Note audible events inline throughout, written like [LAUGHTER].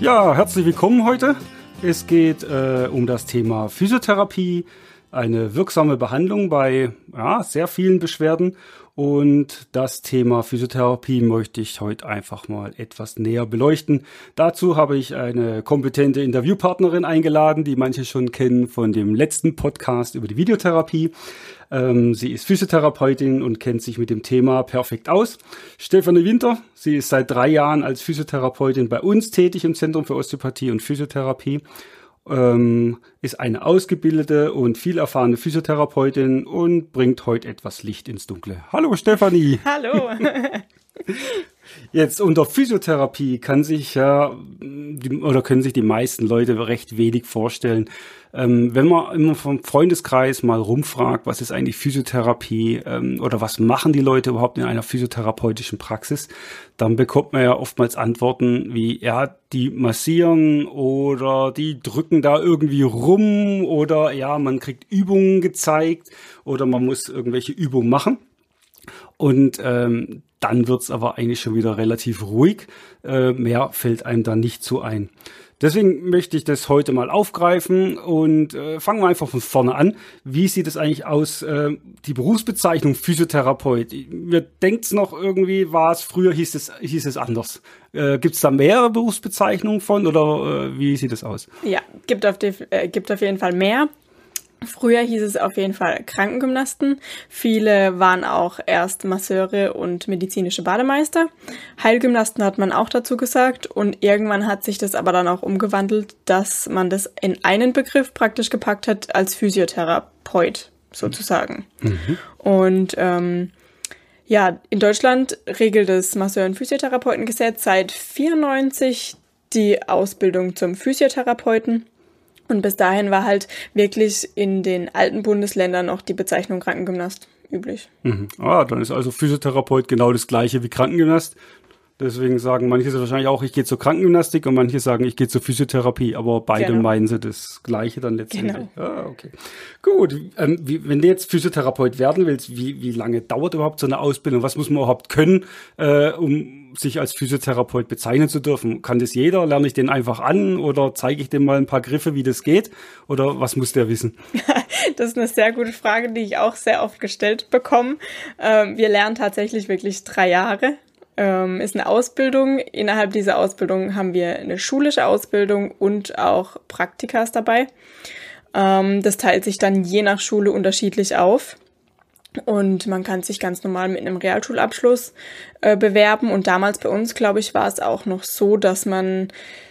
Ja, herzlich willkommen heute. Es geht äh, um das Thema Physiotherapie, eine wirksame Behandlung bei ja, sehr vielen Beschwerden. Und das Thema Physiotherapie möchte ich heute einfach mal etwas näher beleuchten. Dazu habe ich eine kompetente Interviewpartnerin eingeladen, die manche schon kennen von dem letzten Podcast über die Videotherapie. Ähm, sie ist Physiotherapeutin und kennt sich mit dem Thema perfekt aus. Stefanie Winter, sie ist seit drei Jahren als Physiotherapeutin bei uns tätig im Zentrum für Osteopathie und Physiotherapie. Ähm, ist eine ausgebildete und viel erfahrene Physiotherapeutin und bringt heute etwas Licht ins Dunkle. Hallo Stefanie. [LAUGHS] Hallo. Jetzt unter Physiotherapie kann sich ja oder können sich die meisten Leute recht wenig vorstellen. Ähm, wenn man immer vom Freundeskreis mal rumfragt, was ist eigentlich Physiotherapie ähm, oder was machen die Leute überhaupt in einer physiotherapeutischen Praxis, dann bekommt man ja oftmals Antworten wie, ja, die massieren oder die drücken da irgendwie rum oder ja, man kriegt Übungen gezeigt oder man muss irgendwelche Übungen machen. Und ähm, dann wird's aber eigentlich schon wieder relativ ruhig. Äh, mehr fällt einem da nicht so ein. Deswegen möchte ich das heute mal aufgreifen und äh, fangen wir einfach von vorne an. Wie sieht es eigentlich aus, äh, die Berufsbezeichnung Physiotherapeut? Mir denkt's noch irgendwie, war es, früher hieß es, hieß es anders. Äh, gibt da mehrere Berufsbezeichnungen von oder äh, wie sieht es aus? Ja, gibt auf, die, äh, gibt auf jeden Fall mehr. Früher hieß es auf jeden Fall Krankengymnasten. Viele waren auch erst Masseure und medizinische Bademeister. Heilgymnasten hat man auch dazu gesagt und irgendwann hat sich das aber dann auch umgewandelt, dass man das in einen Begriff praktisch gepackt hat als Physiotherapeut sozusagen. Mhm. Und ähm, ja, in Deutschland regelt das Masseur- und Physiotherapeutengesetz seit 94 die Ausbildung zum Physiotherapeuten. Und bis dahin war halt wirklich in den alten Bundesländern noch die Bezeichnung Krankengymnast üblich. Mhm. Ah, dann ist also Physiotherapeut genau das gleiche wie Krankengymnast. Deswegen sagen manche wahrscheinlich auch, ich gehe zur Krankengymnastik und manche sagen, ich gehe zur Physiotherapie, aber beide genau. meinen sie das Gleiche dann letztendlich. Genau. Ah, okay. Gut, ähm, wie, wenn du jetzt Physiotherapeut werden willst, wie, wie lange dauert überhaupt so eine Ausbildung? Was muss man überhaupt können, äh, um sich als Physiotherapeut bezeichnen zu dürfen? Kann das jeder? Lerne ich den einfach an oder zeige ich dem mal ein paar Griffe, wie das geht? Oder was muss der wissen? [LAUGHS] das ist eine sehr gute Frage, die ich auch sehr oft gestellt bekomme. Ähm, wir lernen tatsächlich wirklich drei Jahre ähm, ist eine Ausbildung. Innerhalb dieser Ausbildung haben wir eine schulische Ausbildung und auch Praktikas dabei. Ähm, das teilt sich dann je nach Schule unterschiedlich auf. Und man kann sich ganz normal mit einem Realschulabschluss äh, bewerben. Und damals bei uns, glaube ich, war es auch noch so, dass man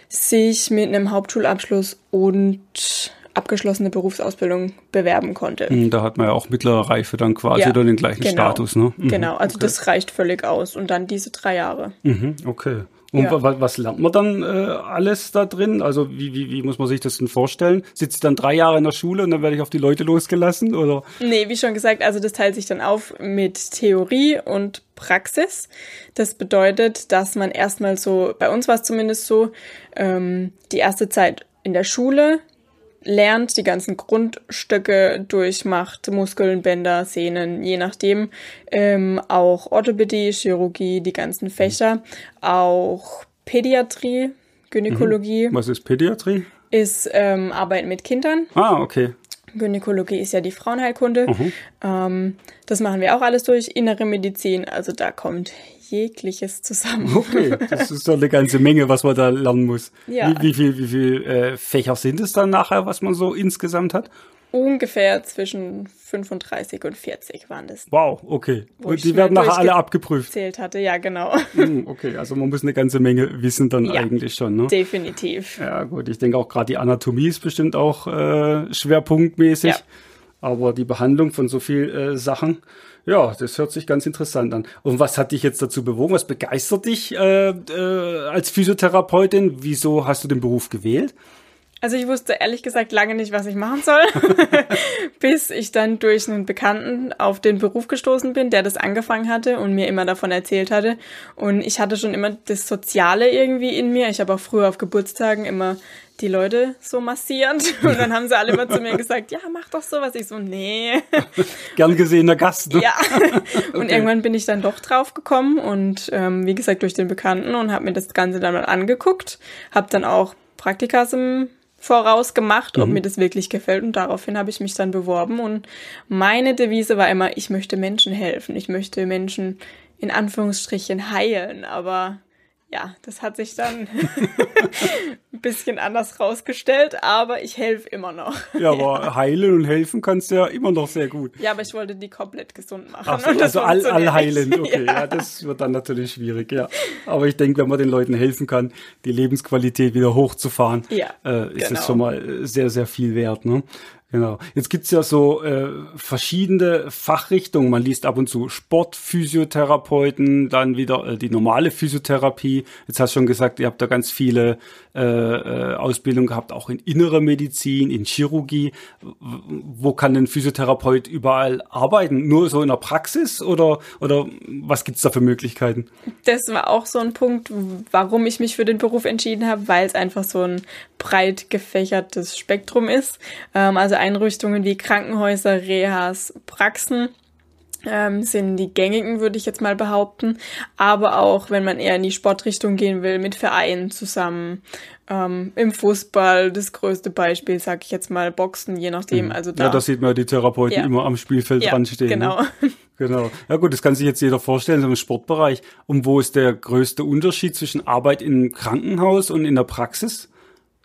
sich mit einem Hauptschulabschluss und abgeschlossene Berufsausbildung bewerben konnte. Hm, da hat man ja auch mittlere Reife dann quasi ja, oder den gleichen genau, Status, ne? Mhm, genau, also okay. das reicht völlig aus und dann diese drei Jahre. Mhm, okay. Und ja. was lernt man dann äh, alles da drin? Also wie, wie, wie muss man sich das denn vorstellen? Sitzt dann drei Jahre in der Schule und dann werde ich auf die Leute losgelassen? Oder? Nee, wie schon gesagt, also das teilt sich dann auf mit Theorie und Praxis. Das bedeutet, dass man erstmal so, bei uns war es zumindest so, ähm, die erste Zeit in der Schule lernt, die ganzen Grundstücke durchmacht, Muskeln, Bänder, Sehnen, je nachdem. Ähm, auch Orthopädie, Chirurgie, die ganzen Fächer, auch Pädiatrie, Gynäkologie. Mhm. Was ist Pädiatrie? Ist ähm, Arbeit mit Kindern. Ah, okay. Gynäkologie ist ja die Frauenheilkunde. Mhm. Ähm, das machen wir auch alles durch. Innere Medizin, also da kommt jegliches zusammen. Okay, das [LAUGHS] ist doch eine ganze Menge, was man da lernen muss. Ja. Wie, wie viel, wie viel äh, Fächer sind es dann nachher, was man so insgesamt hat? Ungefähr zwischen 35 und 40 waren das. Wow, okay. Und die werden nachher alle abgeprüft. Zählt hatte, ja, genau. Hm, okay, also man muss eine ganze Menge wissen dann ja, eigentlich schon, ne? Definitiv. Ja, gut. Ich denke auch gerade die Anatomie ist bestimmt auch äh, schwerpunktmäßig. Ja. Aber die Behandlung von so viel äh, Sachen, ja, das hört sich ganz interessant an. Und was hat dich jetzt dazu bewogen? Was begeistert dich äh, äh, als Physiotherapeutin? Wieso hast du den Beruf gewählt? Also ich wusste ehrlich gesagt lange nicht, was ich machen soll, [LAUGHS] bis ich dann durch einen Bekannten auf den Beruf gestoßen bin, der das angefangen hatte und mir immer davon erzählt hatte. Und ich hatte schon immer das Soziale irgendwie in mir. Ich habe auch früher auf Geburtstagen immer die Leute so massiert [LAUGHS] und dann haben sie alle immer zu mir gesagt, ja, mach doch sowas. Ich so, nee. [LAUGHS] Gern gesehener Gast. Ne? Ja. Und okay. irgendwann bin ich dann doch drauf gekommen und ähm, wie gesagt durch den Bekannten und habe mir das Ganze dann mal angeguckt, habe dann auch Praktikas im voraus gemacht, ob mhm. mir das wirklich gefällt. Und daraufhin habe ich mich dann beworben. Und meine Devise war immer, ich möchte Menschen helfen. Ich möchte Menschen in Anführungsstrichen heilen. Aber ja, das hat sich dann [LAUGHS] ein bisschen anders rausgestellt, aber ich helfe immer noch. Ja, aber [LAUGHS] ja. heilen und helfen kannst du ja immer noch sehr gut. Ja, aber ich wollte die komplett gesund machen. Ach so, also all, allheilend, [LAUGHS] okay. Ja. ja. das wird dann natürlich schwierig, ja. Aber ich denke, wenn man den Leuten helfen kann, die Lebensqualität wieder hochzufahren, ja, äh, ist genau. es schon mal sehr, sehr viel wert. Ne? Genau. Jetzt gibt's ja so äh, verschiedene Fachrichtungen. Man liest ab und zu Sportphysiotherapeuten, dann wieder äh, die normale Physiotherapie. Jetzt hast du schon gesagt, ihr habt da ganz viele äh, äh, Ausbildungen gehabt, auch in innerer Medizin, in Chirurgie. Wo kann ein Physiotherapeut überall arbeiten? Nur so in der Praxis oder, oder was gibt's da für Möglichkeiten? Das war auch so ein Punkt, warum ich mich für den Beruf entschieden habe, weil es einfach so ein breit gefächertes Spektrum ist. Ähm, also Einrichtungen wie Krankenhäuser, Rehas, Praxen ähm, sind die gängigen, würde ich jetzt mal behaupten. Aber auch, wenn man eher in die Sportrichtung gehen will, mit Vereinen zusammen. Ähm, Im Fußball, das größte Beispiel, sag ich jetzt mal, Boxen, je nachdem. Mhm. Also da, ja, da sieht man die Therapeuten ja. immer am Spielfeld ja, dran stehen. Ne? Genau. Ne? [LAUGHS] Genau. Ja gut, das kann sich jetzt jeder vorstellen, so im Sportbereich. Und wo ist der größte Unterschied zwischen Arbeit im Krankenhaus und in der Praxis?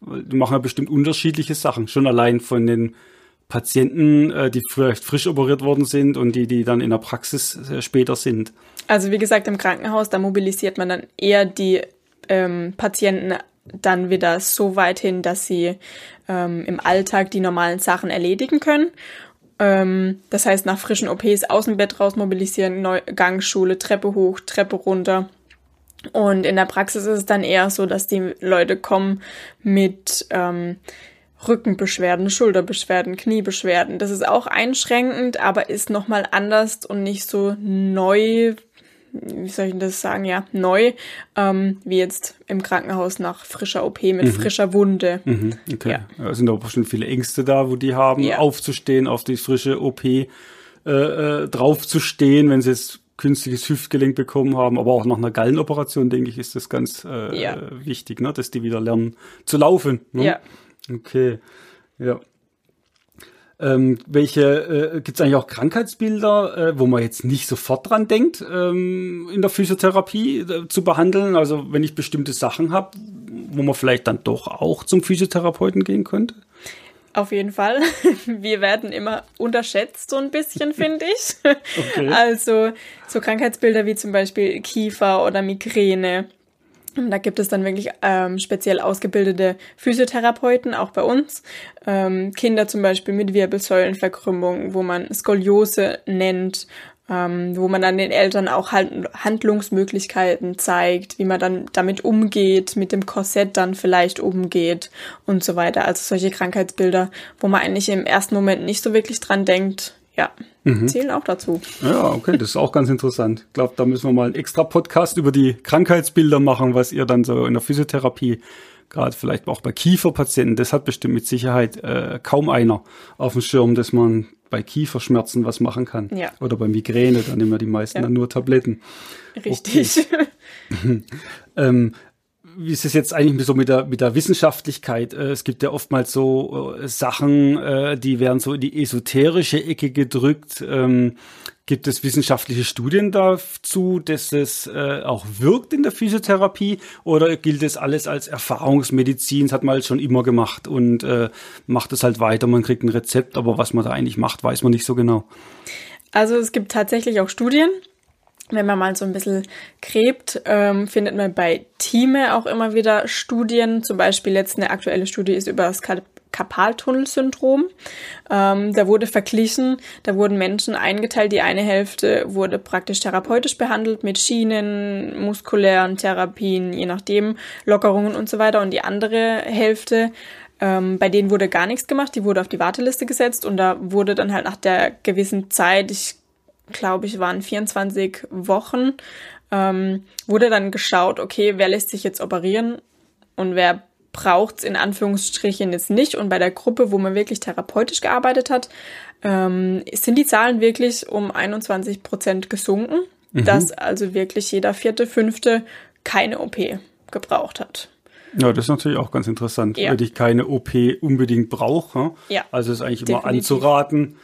Die machen ja bestimmt unterschiedliche Sachen. Schon allein von den Patienten, äh, die vielleicht frisch operiert worden sind und die, die dann in der Praxis äh, später sind. Also wie gesagt, im Krankenhaus, da mobilisiert man dann eher die ähm, Patienten dann wieder so weit hin, dass sie ähm, im Alltag die normalen Sachen erledigen können. Ähm, das heißt, nach frischen OPs aus dem Bett raus mobilisieren, Neu Gangschule, Treppe hoch, Treppe runter. Und in der Praxis ist es dann eher so, dass die Leute kommen mit ähm, Rückenbeschwerden, Schulterbeschwerden, Kniebeschwerden. Das ist auch einschränkend, aber ist nochmal anders und nicht so neu, wie soll ich das sagen, ja, neu, ähm, wie jetzt im Krankenhaus nach frischer OP mit mhm. frischer Wunde. Mhm, okay. Ja. Da sind aber bestimmt viele Ängste da, wo die haben, ja. aufzustehen, auf die frische OP äh, äh, draufzustehen, wenn sie jetzt künstliches Hüftgelenk bekommen haben, aber auch nach einer Gallenoperation, denke ich, ist das ganz äh, ja. wichtig, ne? dass die wieder lernen zu laufen. Ne? Ja. Okay, ja. Ähm, welche äh, gibt es eigentlich auch Krankheitsbilder, äh, wo man jetzt nicht sofort dran denkt, ähm, in der Physiotherapie äh, zu behandeln? Also wenn ich bestimmte Sachen habe, wo man vielleicht dann doch auch zum Physiotherapeuten gehen könnte? Auf jeden Fall. [LAUGHS] Wir werden immer unterschätzt, so ein bisschen, [LAUGHS] finde ich. Okay. Also so Krankheitsbilder wie zum Beispiel Kiefer oder Migräne. Da gibt es dann wirklich ähm, speziell ausgebildete Physiotherapeuten, auch bei uns. Ähm, Kinder zum Beispiel mit Wirbelsäulenverkrümmung, wo man Skoliose nennt ähm, wo man dann den Eltern auch halt Handlungsmöglichkeiten zeigt, wie man dann damit umgeht, mit dem Korsett dann vielleicht umgeht und so weiter. Also solche Krankheitsbilder, wo man eigentlich im ersten Moment nicht so wirklich dran denkt, ja, mhm. zählen auch dazu. Ja, okay, das ist auch ganz interessant. Ich glaube, da müssen wir mal einen extra Podcast über die Krankheitsbilder machen, was ihr dann so in der Physiotherapie gerade vielleicht auch bei Kieferpatienten, das hat bestimmt mit Sicherheit äh, kaum einer auf dem Schirm, dass man bei Kieferschmerzen was machen kann. Ja. Oder bei Migräne, dann nehmen ja die meisten ja. dann nur Tabletten. Richtig. Okay. [LAUGHS] ähm, wie ist es jetzt eigentlich so mit der, mit der Wissenschaftlichkeit? Äh, es gibt ja oftmals so äh, Sachen, äh, die werden so in die esoterische Ecke gedrückt. Gibt es wissenschaftliche Studien dazu, dass es äh, auch wirkt in der Physiotherapie oder gilt es alles als Erfahrungsmedizin? Das hat man halt schon immer gemacht und äh, macht es halt weiter. Man kriegt ein Rezept, aber was man da eigentlich macht, weiß man nicht so genau. Also es gibt tatsächlich auch Studien. Wenn man mal so ein bisschen gräbt, ähm, findet man bei Thieme auch immer wieder Studien. Zum Beispiel jetzt eine aktuelle Studie ist über Skalp Karpaltunnelsyndrom. Ähm, da wurde verglichen, da wurden Menschen eingeteilt. Die eine Hälfte wurde praktisch therapeutisch behandelt mit Schienen, muskulären Therapien, je nachdem, Lockerungen und so weiter. Und die andere Hälfte ähm, bei denen wurde gar nichts gemacht, die wurde auf die Warteliste gesetzt und da wurde dann halt nach der gewissen Zeit, ich glaube, ich waren 24 Wochen, ähm, wurde dann geschaut, okay, wer lässt sich jetzt operieren und wer braucht es in Anführungsstrichen jetzt nicht. Und bei der Gruppe, wo man wirklich therapeutisch gearbeitet hat, ähm, sind die Zahlen wirklich um 21 Prozent gesunken, mhm. dass also wirklich jeder vierte, fünfte keine OP gebraucht hat. Ja, das ist natürlich auch ganz interessant, ja. wenn ich keine OP unbedingt brauche. Ja. Also ist eigentlich immer Definitiv. anzuraten,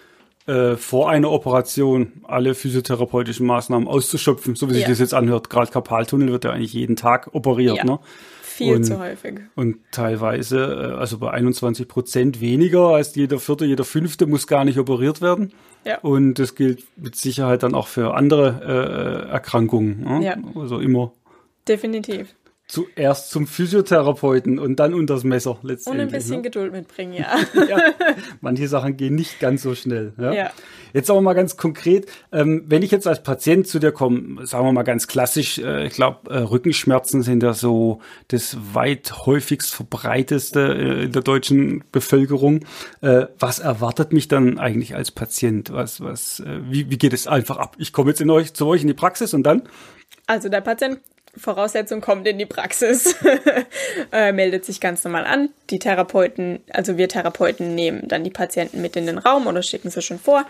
äh, vor einer Operation alle physiotherapeutischen Maßnahmen auszuschöpfen, so wie sich ja. das jetzt anhört. Gerade Karpaltunnel wird ja eigentlich jeden Tag operiert, ja. ne? Viel und, zu häufig. Und teilweise, äh, also bei 21 Prozent weniger als jeder vierte, jeder fünfte muss gar nicht operiert werden. Ja. Und das gilt mit Sicherheit dann auch für andere äh, Erkrankungen. Ne? Ja. Also immer. Definitiv zuerst zum Physiotherapeuten und dann unters Messer letztendlich. Und ein bisschen ne? Geduld mitbringen, ja. [LAUGHS] ja. Manche Sachen gehen nicht ganz so schnell. Ja. ja. Jetzt aber mal ganz konkret, ähm, wenn ich jetzt als Patient zu dir komme, sagen wir mal ganz klassisch, äh, ich glaube, äh, Rückenschmerzen sind ja so das weit häufigst verbreiteste äh, in der deutschen Bevölkerung. Äh, was erwartet mich dann eigentlich als Patient? Was, was, äh, wie, wie geht es einfach ab? Ich komme jetzt in euch, zu euch in die Praxis und dann? Also der Patient Voraussetzung kommt in die Praxis, [LAUGHS] äh, meldet sich ganz normal an. Die Therapeuten, also wir Therapeuten nehmen dann die Patienten mit in den Raum oder schicken sie schon vor.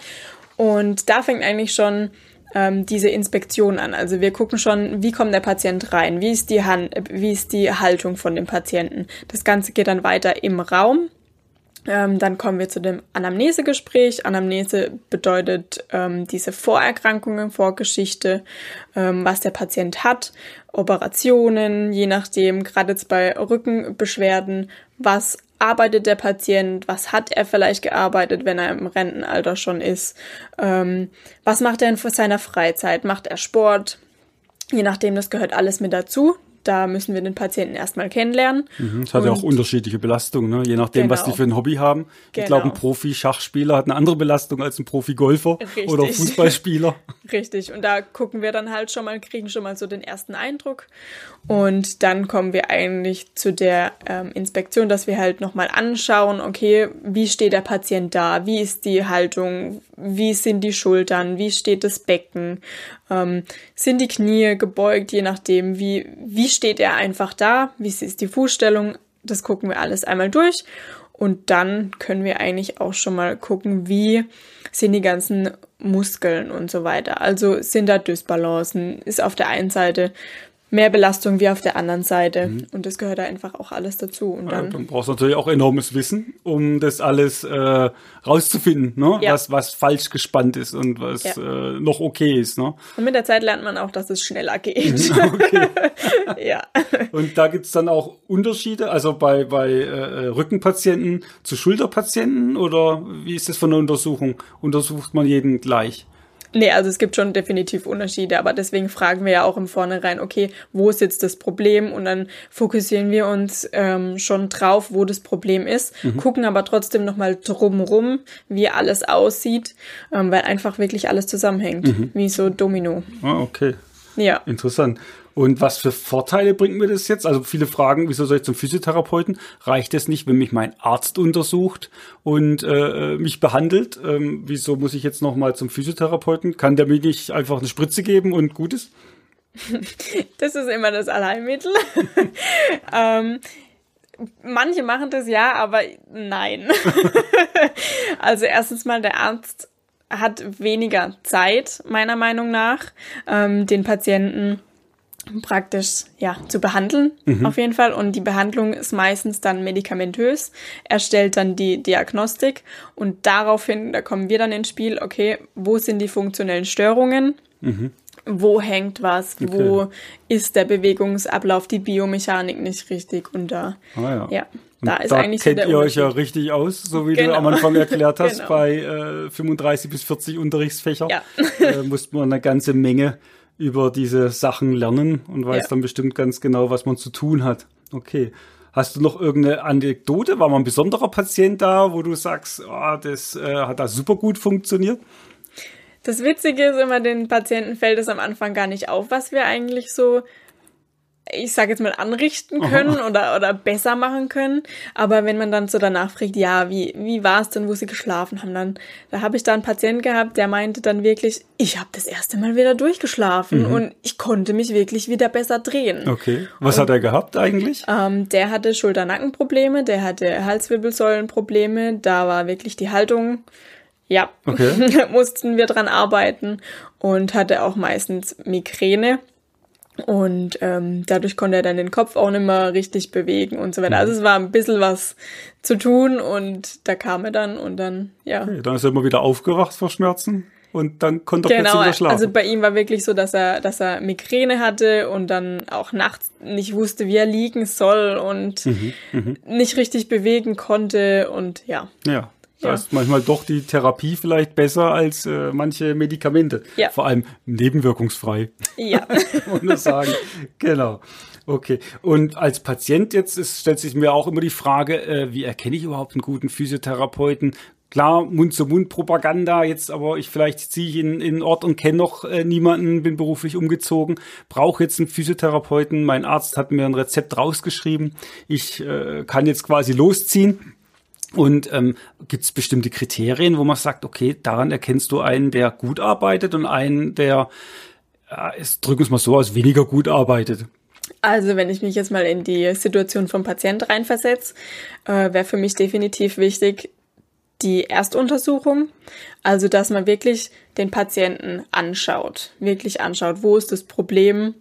Und da fängt eigentlich schon ähm, diese Inspektion an. Also wir gucken schon, wie kommt der Patient rein, wie ist die Hand, wie ist die Haltung von dem Patienten. Das Ganze geht dann weiter im Raum. Ähm, dann kommen wir zu dem Anamnesegespräch. Anamnese bedeutet ähm, diese Vorerkrankungen, Vorgeschichte, ähm, was der Patient hat, Operationen, je nachdem, gerade jetzt bei Rückenbeschwerden, was arbeitet der Patient, was hat er vielleicht gearbeitet, wenn er im Rentenalter schon ist, ähm, was macht er in seiner Freizeit, macht er Sport, je nachdem, das gehört alles mit dazu da müssen wir den Patienten erstmal kennenlernen. Mhm, das hat ja auch unterschiedliche Belastungen, ne? je nachdem, genau. was die für ein Hobby haben. Genau. Ich glaube, ein Profi-Schachspieler hat eine andere Belastung als ein Profi-Golfer oder Fußballspieler. [LAUGHS] Richtig, und da gucken wir dann halt schon mal, kriegen schon mal so den ersten Eindruck. Und dann kommen wir eigentlich zu der ähm, Inspektion, dass wir halt nochmal anschauen, okay, wie steht der Patient da, wie ist die Haltung, wie sind die Schultern, wie steht das Becken, ähm, sind die Knie gebeugt, je nachdem, wie, wie steht er einfach da, wie ist die Fußstellung, das gucken wir alles einmal durch und dann können wir eigentlich auch schon mal gucken, wie sind die ganzen Muskeln und so weiter. Also sind da Dysbalancen, ist auf der einen Seite mehr Belastung wie auf der anderen Seite. Mhm. Und das gehört da einfach auch alles dazu. Und dann, ja, dann brauchst du natürlich auch enormes Wissen, um das alles äh, rauszufinden, ne? Ja. was, was falsch gespannt ist und was ja. äh, noch okay ist. Ne? Und mit der Zeit lernt man auch, dass es schneller geht. [LAUGHS] okay. [LAUGHS] ja. Und da gibt's dann auch Unterschiede, also bei, bei äh, Rückenpatienten zu Schulterpatienten oder wie ist das von der Untersuchung? Untersucht man jeden gleich? Nee, also es gibt schon definitiv Unterschiede, aber deswegen fragen wir ja auch im Vornherein, okay, wo ist jetzt das Problem? Und dann fokussieren wir uns ähm, schon drauf, wo das Problem ist, mhm. gucken aber trotzdem nochmal drumrum, wie alles aussieht, ähm, weil einfach wirklich alles zusammenhängt, mhm. wie so Domino. Ah, okay. Ja. Interessant. Und was für Vorteile bringt mir das jetzt? Also viele fragen, wieso soll ich zum Physiotherapeuten? Reicht es nicht, wenn mich mein Arzt untersucht und äh, mich behandelt? Ähm, wieso muss ich jetzt nochmal zum Physiotherapeuten? Kann der mir nicht einfach eine Spritze geben und gut ist? [LAUGHS] Das ist immer das Allheilmittel. [LAUGHS] ähm, manche machen das ja, aber nein. [LAUGHS] also erstens mal der Arzt hat weniger Zeit, meiner Meinung nach, ähm, den Patienten praktisch ja zu behandeln mhm. auf jeden Fall und die Behandlung ist meistens dann medikamentös er stellt dann die Diagnostik und daraufhin da kommen wir dann ins Spiel okay wo sind die funktionellen Störungen mhm. wo hängt was okay. wo ist der Bewegungsablauf die Biomechanik nicht richtig und da ah, ja. ja da ist da eigentlich kennt so ihr euch ja richtig aus, so wie genau. du am Anfang erklärt [LAUGHS] hast, genau. bei äh, 35 bis 40 Unterrichtsfächer ja. [LAUGHS] äh, muss man eine ganze Menge über diese Sachen lernen und weiß ja. dann bestimmt ganz genau, was man zu tun hat. Okay. Hast du noch irgendeine Anekdote? War mal ein besonderer Patient da, wo du sagst, oh, das äh, hat da super gut funktioniert? Das Witzige ist immer, den Patienten fällt es am Anfang gar nicht auf, was wir eigentlich so ich sage jetzt mal, anrichten können oder, oder besser machen können. Aber wenn man dann so danach fragt, ja, wie, wie war es denn, wo sie geschlafen haben, dann da habe ich da einen Patienten gehabt, der meinte dann wirklich, ich habe das erste Mal wieder durchgeschlafen mhm. und ich konnte mich wirklich wieder besser drehen. Okay. Was und, hat er gehabt eigentlich? Ähm, der hatte Schulter-Nackenprobleme, der hatte Halswirbelsäulenprobleme, da war wirklich die Haltung ja, okay. [LAUGHS] mussten wir dran arbeiten und hatte auch meistens Migräne. Und ähm, dadurch konnte er dann den Kopf auch nicht mehr richtig bewegen und so weiter. Also es war ein bisschen was zu tun und da kam er dann und dann, ja. Okay, dann ist er immer wieder aufgewacht vor Schmerzen und dann konnte er genau, plötzlich wieder schlafen. Also bei ihm war wirklich so, dass er, dass er Migräne hatte und dann auch nachts nicht wusste, wie er liegen soll und mhm, mhm. nicht richtig bewegen konnte und ja. Ja. Da ja. ist manchmal doch die Therapie vielleicht besser als äh, manche Medikamente. Ja. Vor allem nebenwirkungsfrei. Ja. [LAUGHS] Muss man sagen. Genau. Okay. Und als Patient jetzt ist, stellt sich mir auch immer die Frage, äh, wie erkenne ich überhaupt einen guten Physiotherapeuten? Klar, Mund-zu-Mund-Propaganda, jetzt aber ich vielleicht ziehe ich in, in Ort und kenne noch äh, niemanden, bin beruflich umgezogen, brauche jetzt einen Physiotherapeuten, mein Arzt hat mir ein Rezept rausgeschrieben, ich äh, kann jetzt quasi losziehen und ähm, gibt es bestimmte Kriterien, wo man sagt, okay, daran erkennst du einen, der gut arbeitet und einen, der, äh, drücken wir es mal so aus, weniger gut arbeitet? Also wenn ich mich jetzt mal in die Situation vom Patient reinversetze, äh, wäre für mich definitiv wichtig die Erstuntersuchung. Also dass man wirklich den Patienten anschaut, wirklich anschaut, wo ist das Problem,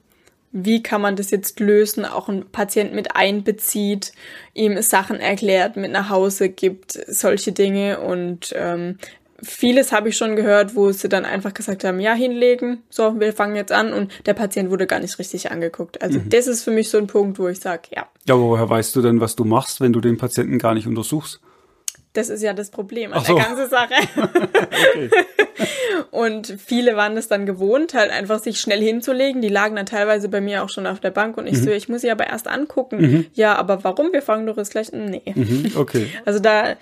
wie kann man das jetzt lösen, auch einen Patient mit einbezieht, ihm Sachen erklärt, mit nach Hause gibt, solche Dinge und ähm, vieles habe ich schon gehört, wo sie dann einfach gesagt haben, ja, hinlegen, so, wir fangen jetzt an und der Patient wurde gar nicht richtig angeguckt. Also mhm. das ist für mich so ein Punkt, wo ich sage, ja. Ja, aber woher weißt du denn, was du machst, wenn du den Patienten gar nicht untersuchst? Das ist ja das Problem an so. der ganzen Sache. [LAUGHS] okay. Und viele waren es dann gewohnt, halt einfach sich schnell hinzulegen. Die lagen dann teilweise bei mir auch schon auf der Bank und ich mhm. so, ich muss sie aber erst angucken. Mhm. Ja, aber warum? Wir fangen doch jetzt gleich. Nee. Mhm. Okay. [LAUGHS] Also da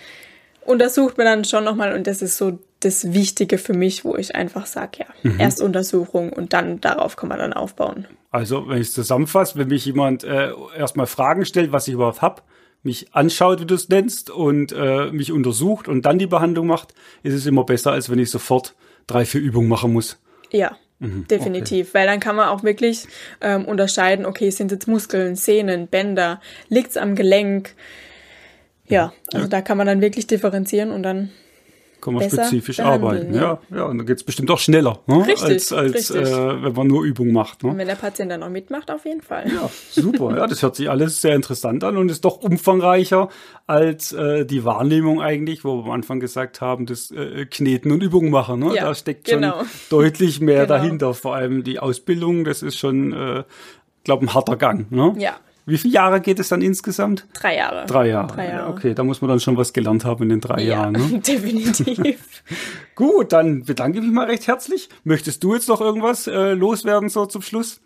untersucht man dann schon nochmal und das ist so das Wichtige für mich, wo ich einfach sage, ja, mhm. erst Untersuchung und dann darauf kann man dann aufbauen. Also, wenn ich es zusammenfasse, wenn mich jemand äh, erstmal Fragen stellt, was ich überhaupt habe, mich anschaut, wie du es nennst, und äh, mich untersucht und dann die Behandlung macht, ist es immer besser, als wenn ich sofort drei, vier Übungen machen muss. Ja. Mhm, definitiv, okay. weil dann kann man auch wirklich ähm, unterscheiden, okay, sind jetzt Muskeln, Sehnen, Bänder, liegt's am Gelenk? Ja, also ja. da kann man dann wirklich differenzieren und dann kann man spezifisch arbeiten. Ja. ja, ja, und dann geht's bestimmt auch schneller, ne? richtig, als, als richtig. Äh, wenn man nur Übungen macht. Ne? Und wenn der Patient dann auch mitmacht, auf jeden Fall. Ja, super. ja, das hört sich alles sehr interessant an und ist doch umfangreicher als äh, die Wahrnehmung eigentlich, wo wir am Anfang gesagt haben, das äh, Kneten und Übungen machen. Ne? Ja, da steckt schon genau. deutlich mehr [LAUGHS] genau. dahinter. Vor allem die Ausbildung, das ist schon, äh, glaube ein harter Gang. Ne? Ja, wie viele Jahre geht es dann insgesamt? Drei Jahre. Drei Jahre. Drei Jahre. Okay, da muss man dann schon was gelernt haben in den drei ja, Jahren. Ne? [LAUGHS] definitiv. [LAUGHS] Gut, dann bedanke ich mich mal recht herzlich. Möchtest du jetzt noch irgendwas äh, loswerden so zum Schluss?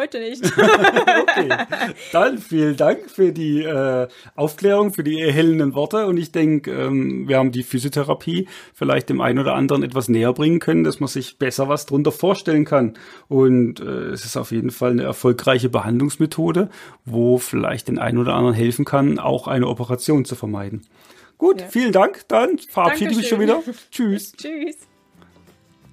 Heute nicht. [LAUGHS] okay. [LAUGHS] Dann vielen Dank für die äh, Aufklärung, für die erhellenden Worte. Und ich denke, ähm, wir haben die Physiotherapie vielleicht dem einen oder anderen etwas näher bringen können, dass man sich besser was drunter vorstellen kann. Und äh, es ist auf jeden Fall eine erfolgreiche Behandlungsmethode, wo vielleicht den einen oder anderen helfen kann, auch eine Operation zu vermeiden. Gut, ja. vielen Dank. Dann verabschiede ich mich schon wieder. Tschüss. [LAUGHS] Tschüss.